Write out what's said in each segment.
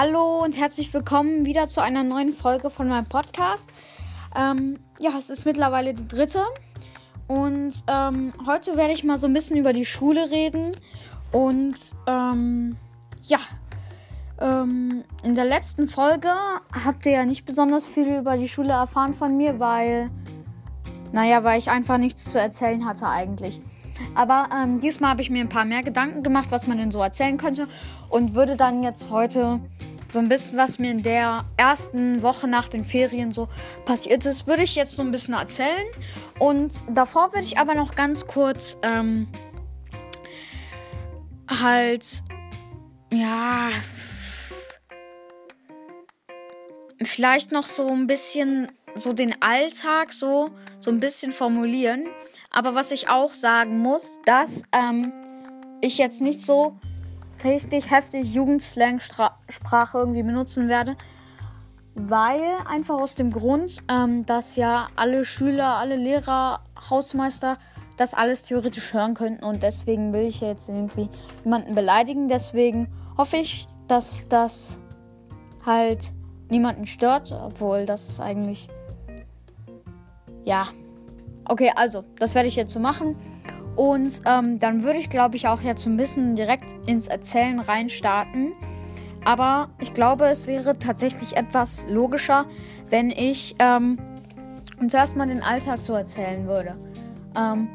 Hallo und herzlich willkommen wieder zu einer neuen Folge von meinem Podcast. Ähm, ja, es ist mittlerweile die dritte. Und ähm, heute werde ich mal so ein bisschen über die Schule reden. Und ähm, ja, ähm, in der letzten Folge habt ihr ja nicht besonders viel über die Schule erfahren von mir, weil, naja, weil ich einfach nichts zu erzählen hatte eigentlich. Aber ähm, diesmal habe ich mir ein paar mehr Gedanken gemacht, was man denn so erzählen könnte. Und würde dann jetzt heute so ein bisschen, was mir in der ersten Woche nach den Ferien so passiert ist, würde ich jetzt so ein bisschen erzählen. Und davor würde ich aber noch ganz kurz ähm, halt, ja, vielleicht noch so ein bisschen so den Alltag so, so ein bisschen formulieren. Aber was ich auch sagen muss, dass ähm, ich jetzt nicht so richtig heftig Jugendslang-Sprache irgendwie benutzen werde. Weil einfach aus dem Grund, ähm, dass ja alle Schüler, alle Lehrer, Hausmeister das alles theoretisch hören könnten. Und deswegen will ich jetzt irgendwie niemanden beleidigen. Deswegen hoffe ich, dass das halt niemanden stört. Obwohl das ist eigentlich. Ja. Okay, also, das werde ich jetzt so machen. Und ähm, dann würde ich, glaube ich, auch jetzt ein bisschen direkt ins Erzählen reinstarten. Aber ich glaube, es wäre tatsächlich etwas logischer, wenn ich ähm, zuerst mal den Alltag so erzählen würde. Ähm,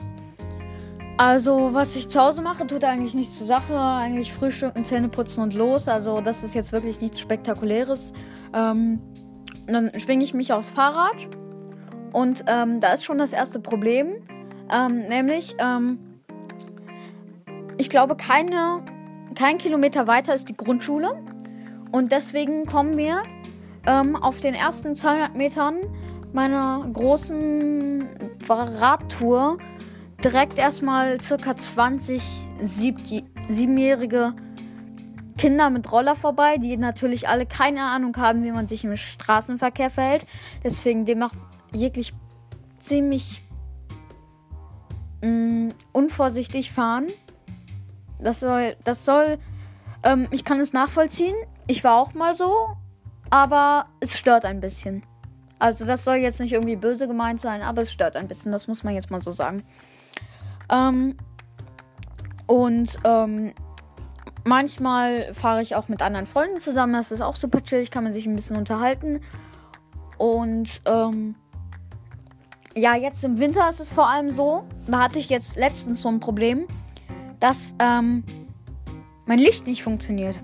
also, was ich zu Hause mache, tut eigentlich nichts zur Sache. Eigentlich frühstücken, Zähne putzen und los. Also, das ist jetzt wirklich nichts Spektakuläres. Ähm, dann schwinge ich mich aufs Fahrrad. Und ähm, da ist schon das erste Problem. Ähm, nämlich, ähm, ich glaube, keine, kein Kilometer weiter ist die Grundschule. Und deswegen kommen wir ähm, auf den ersten 200 Metern meiner großen Radtour direkt erstmal circa 20 siebenjährige Kinder mit Roller vorbei, die natürlich alle keine Ahnung haben, wie man sich im Straßenverkehr verhält. Deswegen dem macht jeglich ziemlich mh, mm, unvorsichtig fahren. Das soll, das soll, ähm, ich kann es nachvollziehen. Ich war auch mal so, aber es stört ein bisschen. Also das soll jetzt nicht irgendwie böse gemeint sein, aber es stört ein bisschen. Das muss man jetzt mal so sagen. Ähm, und ähm, manchmal fahre ich auch mit anderen Freunden zusammen. Das ist auch super chill. Ich kann man sich ein bisschen unterhalten. Und ähm, ja, jetzt im Winter ist es vor allem so, da hatte ich jetzt letztens so ein Problem, dass ähm, mein Licht nicht funktioniert.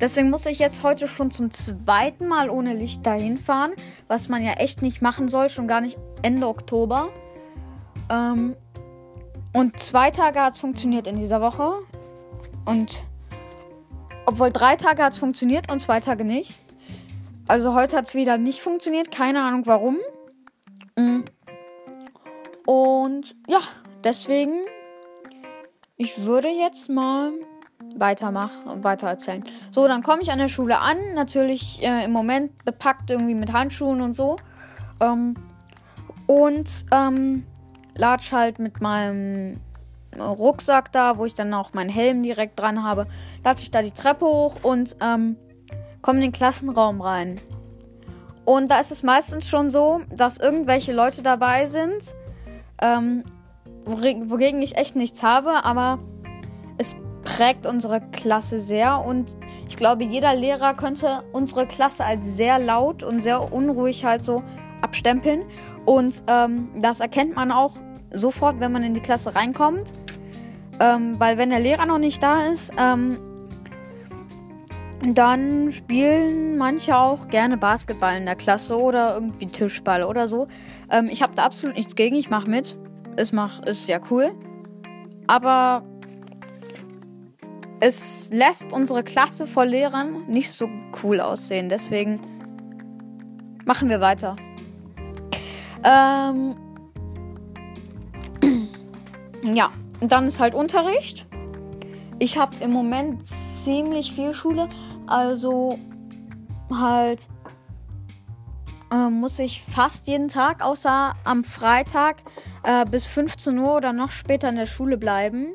Deswegen musste ich jetzt heute schon zum zweiten Mal ohne Licht dahin fahren, was man ja echt nicht machen soll, schon gar nicht Ende Oktober. Ähm, und zwei Tage hat es funktioniert in dieser Woche. Und obwohl drei Tage hat es funktioniert und zwei Tage nicht. Also heute hat es wieder nicht funktioniert, keine Ahnung warum. Und ja, deswegen, ich würde jetzt mal weitermachen und weiter erzählen. So, dann komme ich an der Schule an. Natürlich äh, im Moment bepackt irgendwie mit Handschuhen und so. Ähm, und ähm, latsch halt mit meinem Rucksack da, wo ich dann auch meinen Helm direkt dran habe. Latsch ich da die Treppe hoch und ähm, komme in den Klassenraum rein. Und da ist es meistens schon so, dass irgendwelche Leute dabei sind, ähm, wogegen ich echt nichts habe, aber es prägt unsere Klasse sehr und ich glaube, jeder Lehrer könnte unsere Klasse als sehr laut und sehr unruhig halt so abstempeln. Und ähm, das erkennt man auch sofort, wenn man in die Klasse reinkommt. Ähm, weil wenn der Lehrer noch nicht da ist, ähm, dann spielen manche auch gerne Basketball in der Klasse oder irgendwie Tischball oder so. Ähm, ich habe da absolut nichts gegen, ich mache mit. Es mach, ist ja cool. Aber es lässt unsere Klasse vor Lehrern nicht so cool aussehen. Deswegen machen wir weiter. Ähm ja, und dann ist halt Unterricht. Ich habe im Moment ziemlich viel Schule. Also halt äh, muss ich fast jeden Tag, außer am Freitag, äh, bis 15 Uhr oder noch später in der Schule bleiben.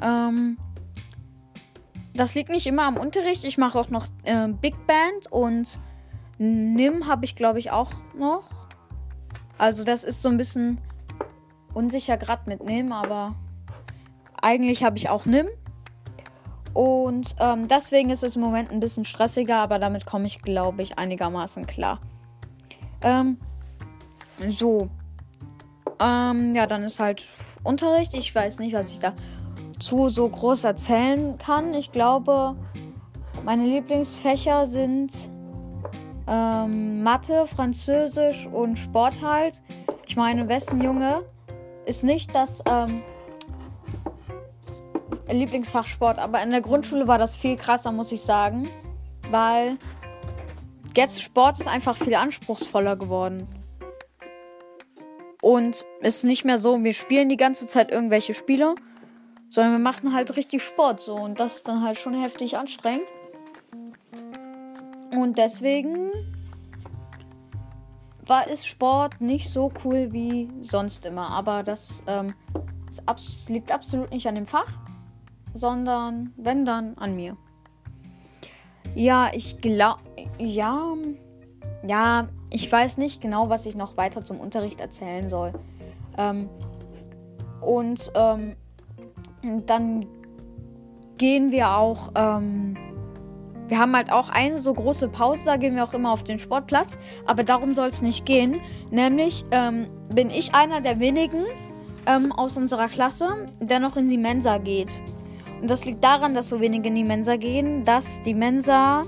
Ähm, das liegt nicht immer am Unterricht. Ich mache auch noch äh, Big Band und NIM habe ich, glaube ich, auch noch. Also das ist so ein bisschen unsicher gerade mit NIM, aber eigentlich habe ich auch NIM. Und ähm, deswegen ist es im Moment ein bisschen stressiger, aber damit komme ich, glaube ich, einigermaßen klar. Ähm, so. Ähm, ja, dann ist halt Unterricht. Ich weiß nicht, was ich dazu so groß erzählen kann. Ich glaube, meine Lieblingsfächer sind ähm, Mathe, Französisch und Sport halt. Ich meine, wessen Junge ist nicht das ähm, Lieblingsfach Sport, aber in der Grundschule war das viel krasser, muss ich sagen, weil jetzt Sport ist einfach viel anspruchsvoller geworden. Und es ist nicht mehr so, wir spielen die ganze Zeit irgendwelche Spiele, sondern wir machen halt richtig Sport so und das ist dann halt schon heftig anstrengend. Und deswegen war ist Sport nicht so cool wie sonst immer. Aber das, ähm, abs liegt absolut nicht an dem Fach, sondern wenn dann an mir. Ja, ich glaube, ja, ja, ich weiß nicht genau, was ich noch weiter zum Unterricht erzählen soll. Ähm, und ähm, dann gehen wir auch ähm, wir haben halt auch eine so große Pause, da gehen wir auch immer auf den Sportplatz. Aber darum soll es nicht gehen. Nämlich ähm, bin ich einer der wenigen ähm, aus unserer Klasse, der noch in die Mensa geht. Und das liegt daran, dass so wenige in die Mensa gehen, dass die Mensa,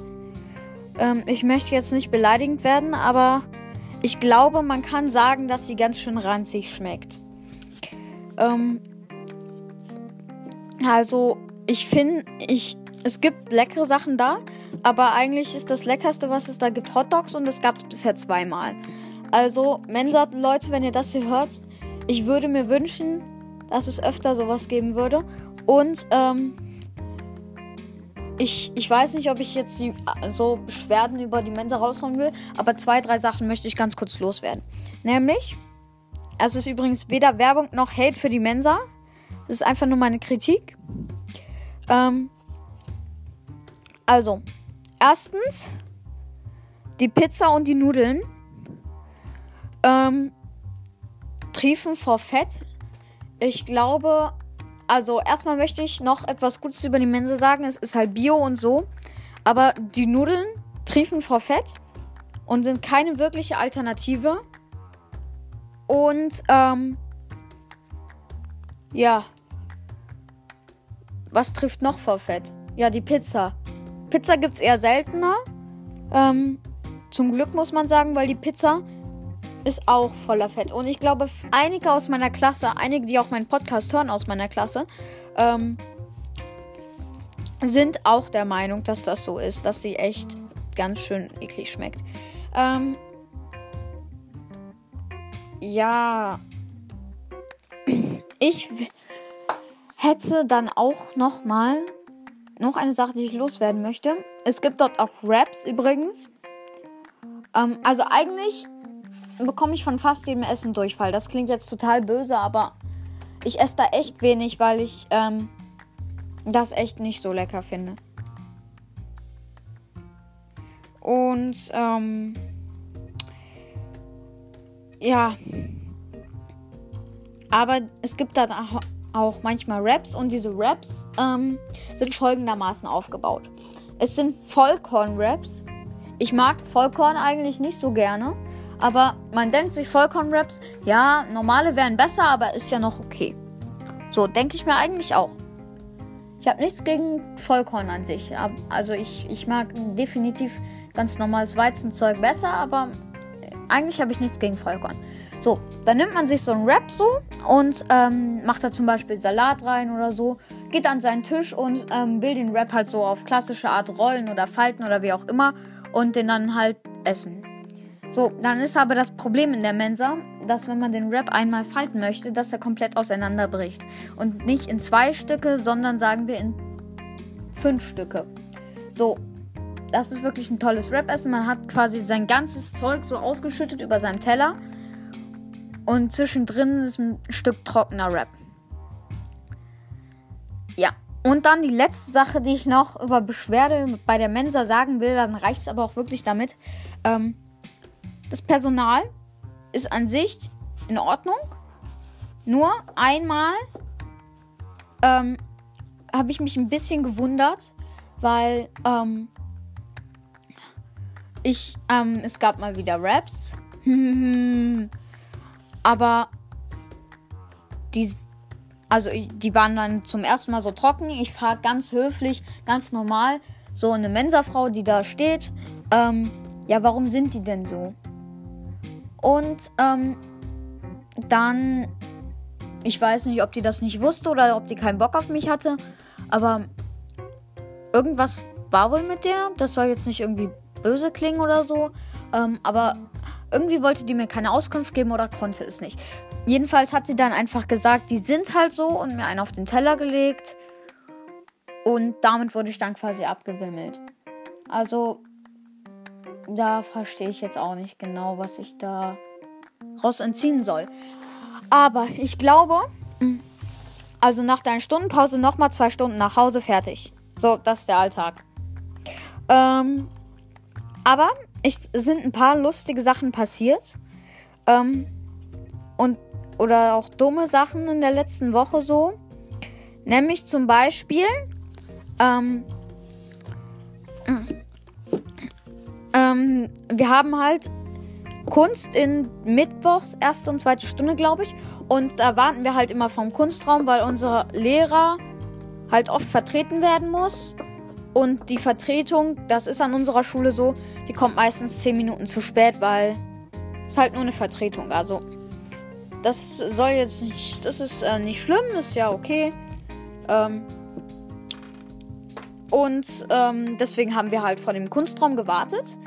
ähm, ich möchte jetzt nicht beleidigend werden, aber ich glaube, man kann sagen, dass sie ganz schön ranzig schmeckt. Ähm, also, ich finde, ich es gibt leckere Sachen da, aber eigentlich ist das leckerste, was es da gibt, Hot Dogs und das gab es bisher zweimal. Also, Mensa-Leute, wenn ihr das hier hört, ich würde mir wünschen, dass es öfter sowas geben würde. Und, ähm, ich, ich weiß nicht, ob ich jetzt die, so Beschwerden über die Mensa raushauen will, aber zwei, drei Sachen möchte ich ganz kurz loswerden. Nämlich, es ist übrigens weder Werbung noch Hate für die Mensa. Das ist einfach nur meine Kritik. Ähm, also, erstens die Pizza und die Nudeln ähm, triefen vor Fett. Ich glaube, also erstmal möchte ich noch etwas Gutes über die Mensa sagen. Es ist halt Bio und so. Aber die Nudeln triefen vor Fett und sind keine wirkliche Alternative. Und ähm, ja. Was trifft noch vor Fett? Ja, die Pizza. Pizza gibt es eher seltener. Ähm, zum Glück muss man sagen, weil die Pizza ist auch voller Fett. Und ich glaube, einige aus meiner Klasse, einige, die auch meinen Podcast hören aus meiner Klasse, ähm, sind auch der Meinung, dass das so ist, dass sie echt ganz schön eklig schmeckt. Ähm, ja, ich hätte dann auch noch mal noch eine Sache, die ich loswerden möchte. Es gibt dort auch Raps übrigens. Ähm, also eigentlich bekomme ich von fast jedem Essen Durchfall. Das klingt jetzt total böse, aber ich esse da echt wenig, weil ich ähm, das echt nicht so lecker finde. Und ähm, ja. Aber es gibt da auch manchmal Raps und diese Raps ähm, sind folgendermaßen aufgebaut. Es sind Vollkorn-Raps. Ich mag Vollkorn eigentlich nicht so gerne, aber man denkt sich Vollkorn-Raps, ja, normale wären besser, aber ist ja noch okay. So denke ich mir eigentlich auch. Ich habe nichts gegen Vollkorn an sich. Also ich, ich mag definitiv ganz normales Weizenzeug besser, aber eigentlich habe ich nichts gegen Vollkorn. So, dann nimmt man sich so einen Wrap so und ähm, macht da zum Beispiel Salat rein oder so, geht an seinen Tisch und ähm, will den Wrap halt so auf klassische Art rollen oder falten oder wie auch immer und den dann halt essen. So, dann ist aber das Problem in der Mensa, dass wenn man den Wrap einmal falten möchte, dass er komplett auseinanderbricht. Und nicht in zwei Stücke, sondern sagen wir in fünf Stücke. So, das ist wirklich ein tolles Wrap-Essen. Man hat quasi sein ganzes Zeug so ausgeschüttet über seinem Teller und zwischendrin ist ein Stück trockener Rap. Ja, Und dann die letzte Sache, die ich noch über Beschwerde bei der Mensa sagen will, dann reicht es aber auch wirklich damit. Ähm, das Personal ist an sich in Ordnung. Nur einmal ähm, habe ich mich ein bisschen gewundert, weil ähm, ich, ähm, es gab mal wieder Raps. aber die also die waren dann zum ersten Mal so trocken. Ich frage ganz höflich, ganz normal, so eine Mensafrau, die da steht, ähm, ja, warum sind die denn so? Und ähm, dann, ich weiß nicht, ob die das nicht wusste oder ob die keinen Bock auf mich hatte, aber irgendwas war wohl mit der. Das soll jetzt nicht irgendwie böse klingen oder so, ähm, aber irgendwie wollte die mir keine Auskunft geben oder konnte es nicht. Jedenfalls hat sie dann einfach gesagt, die sind halt so und mir einen auf den Teller gelegt. Und damit wurde ich dann quasi abgewimmelt. Also, da verstehe ich jetzt auch nicht genau, was ich da raus entziehen soll. Aber ich glaube, also nach deiner Stundenpause nochmal zwei Stunden nach Hause fertig. So, das ist der Alltag. Ähm, aber es sind ein paar lustige Sachen passiert. Ähm, und oder auch dumme Sachen in der letzten Woche so. Nämlich zum Beispiel, ähm, ähm, wir haben halt Kunst in Mittwochs, erste und zweite Stunde, glaube ich. Und da warten wir halt immer vom Kunstraum, weil unser Lehrer halt oft vertreten werden muss. Und die Vertretung, das ist an unserer Schule so, die kommt meistens 10 Minuten zu spät, weil es halt nur eine Vertretung. Also das soll jetzt nicht. Das ist äh, nicht schlimm, ist ja okay. Ähm, und ähm, deswegen haben wir halt vor dem Kunstraum gewartet.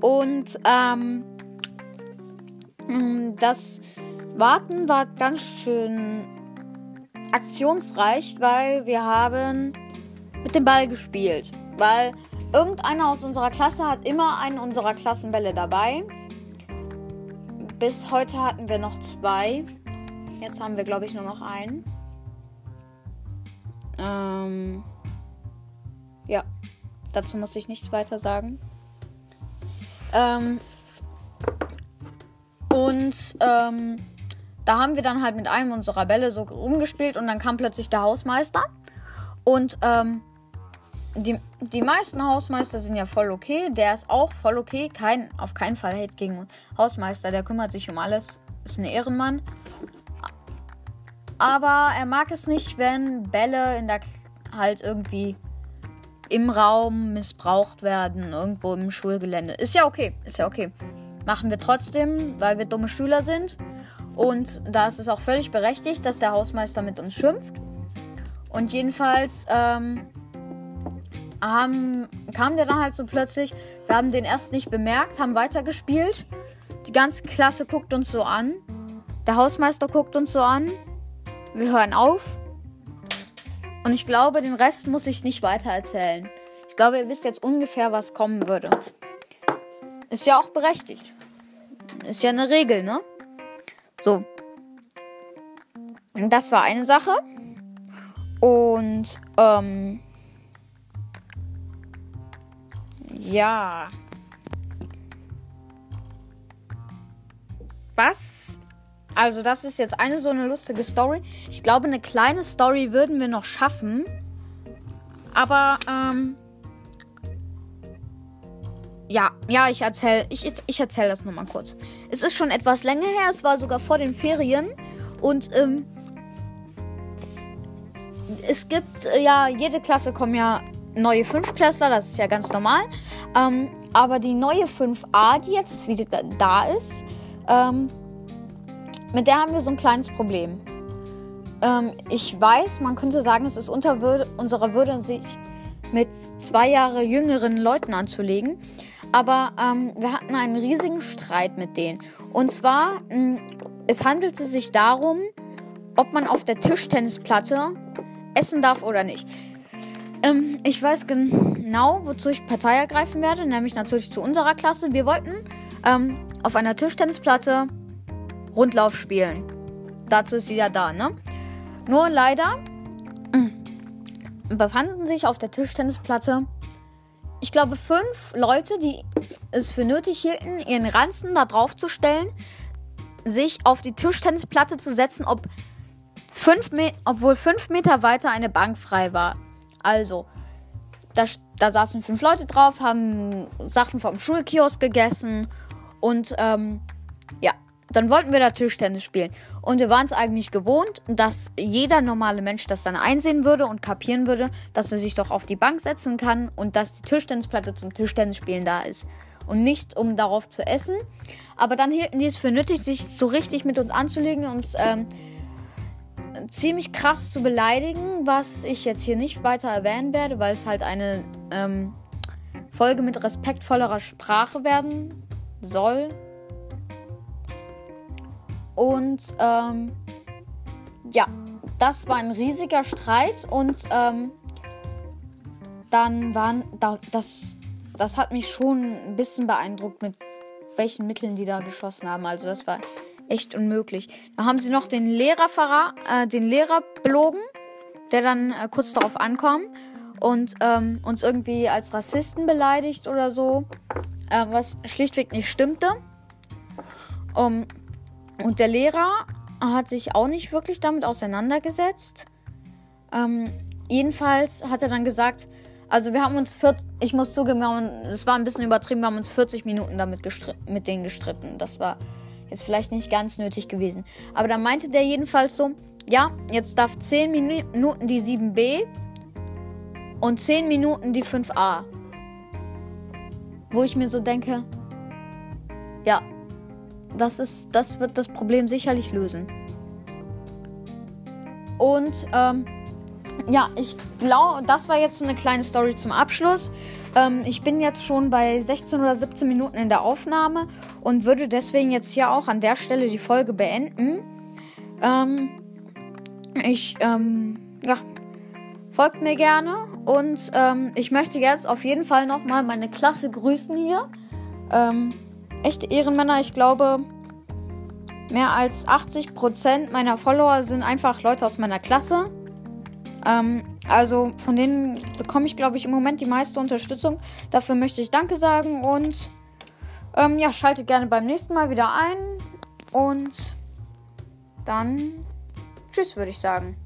Und ähm, mm, das Warten war ganz schön aktionsreich, weil wir haben mit dem Ball gespielt. Weil irgendeiner aus unserer Klasse hat immer einen unserer Klassenbälle dabei. Bis heute hatten wir noch zwei. Jetzt haben wir, glaube ich, nur noch einen. Ähm, ja, dazu muss ich nichts weiter sagen. Ähm, und ähm, da haben wir dann halt mit einem unserer Bälle so rumgespielt und dann kam plötzlich der Hausmeister. Und ähm, die, die meisten Hausmeister sind ja voll okay. Der ist auch voll okay. Kein, auf keinen Fall Hate gegen Hausmeister. Der kümmert sich um alles. Ist ein Ehrenmann. Aber er mag es nicht, wenn Bälle in der halt irgendwie im Raum missbraucht werden, irgendwo im Schulgelände. Ist ja okay, ist ja okay. Machen wir trotzdem, weil wir dumme Schüler sind. Und da ist es auch völlig berechtigt, dass der Hausmeister mit uns schimpft. Und jedenfalls ähm, haben, kam der dann halt so plötzlich. Wir haben den erst nicht bemerkt, haben weitergespielt. Die ganze Klasse guckt uns so an. Der Hausmeister guckt uns so an. Wir hören auf. Und ich glaube, den Rest muss ich nicht weiter erzählen. Ich glaube, ihr wisst jetzt ungefähr, was kommen würde. Ist ja auch berechtigt. Ist ja eine Regel, ne? So. Das war eine Sache. Und, ähm, Ja. Was? Also, das ist jetzt eine so eine lustige Story. Ich glaube, eine kleine Story würden wir noch schaffen. Aber, ähm. Ja, ja, ich erzähle ich, ich erzähl das nochmal kurz. Es ist schon etwas länger her, es war sogar vor den Ferien. Und, ähm, es gibt, äh, ja, jede Klasse kommen ja neue 5 Klässler, das ist ja ganz normal. Ähm, aber die neue 5a, die jetzt wieder da ist, ähm, mit der haben wir so ein kleines Problem. Ähm, ich weiß, man könnte sagen, es ist unter Würde, unserer Würde, sich mit zwei Jahre jüngeren Leuten anzulegen. Aber ähm, wir hatten einen riesigen Streit mit denen. Und zwar, mh, mm, es handelte sich darum, ob man auf der Tischtennisplatte essen darf oder nicht. Ähm, ich weiß genau, wozu ich Partei ergreifen werde, nämlich natürlich zu unserer Klasse. Wir wollten ähm, auf einer Tischtennisplatte Rundlauf spielen. Dazu ist sie ja da, ne? Nur leider äh, befanden sich auf der Tischtennisplatte, ich glaube, fünf Leute, die es für nötig hielten, ihren Ranzen da drauf zu stellen, sich auf die Tischtennisplatte zu setzen, ob fünf obwohl fünf Meter weiter eine Bank frei war. Also, da, da saßen fünf Leute drauf, haben Sachen vom Schulkiosk gegessen und ähm, ja, dann wollten wir da Tischtennis spielen. Und wir waren es eigentlich gewohnt, dass jeder normale Mensch das dann einsehen würde und kapieren würde, dass er sich doch auf die Bank setzen kann und dass die Tischtennisplatte zum Tischtennisspielen da ist. Und nicht, um darauf zu essen. Aber dann hielten die es für nötig, sich so richtig mit uns anzulegen und uns ähm, ziemlich krass zu beleidigen, was ich jetzt hier nicht weiter erwähnen werde, weil es halt eine ähm, Folge mit respektvollerer Sprache werden soll. Und ähm, ja, das war ein riesiger Streit und ähm, dann waren da, das, das hat mich schon ein bisschen beeindruckt, mit welchen Mitteln die da geschossen haben. Also das war echt unmöglich. Da haben sie noch den Lehrer äh, den Lehrer belogen, der dann äh, kurz darauf ankam und ähm, uns irgendwie als Rassisten beleidigt oder so, äh, was schlichtweg nicht stimmte. Um, und der Lehrer hat sich auch nicht wirklich damit auseinandergesetzt. Ähm, jedenfalls hat er dann gesagt, also wir haben uns, vier, ich muss zugeben, es war ein bisschen übertrieben, wir haben uns 40 Minuten damit mit denen gestritten. Das war jetzt vielleicht nicht ganz nötig gewesen. Aber dann meinte der jedenfalls so, ja, jetzt darf 10 Minuten die 7b und 10 Minuten die 5a. Wo ich mir so denke, das, ist, das wird das Problem sicherlich lösen. Und ähm, ja, ich glaube, das war jetzt so eine kleine Story zum Abschluss. Ähm, ich bin jetzt schon bei 16 oder 17 Minuten in der Aufnahme und würde deswegen jetzt hier auch an der Stelle die Folge beenden. Ähm, ich, ähm, ja, folgt mir gerne und ähm, ich möchte jetzt auf jeden Fall nochmal meine Klasse grüßen hier. Echte Ehrenmänner. Ich glaube, mehr als 80% meiner Follower sind einfach Leute aus meiner Klasse. Ähm, also von denen bekomme ich, glaube ich, im Moment die meiste Unterstützung. Dafür möchte ich Danke sagen und ähm, ja, schaltet gerne beim nächsten Mal wieder ein. Und dann tschüss, würde ich sagen.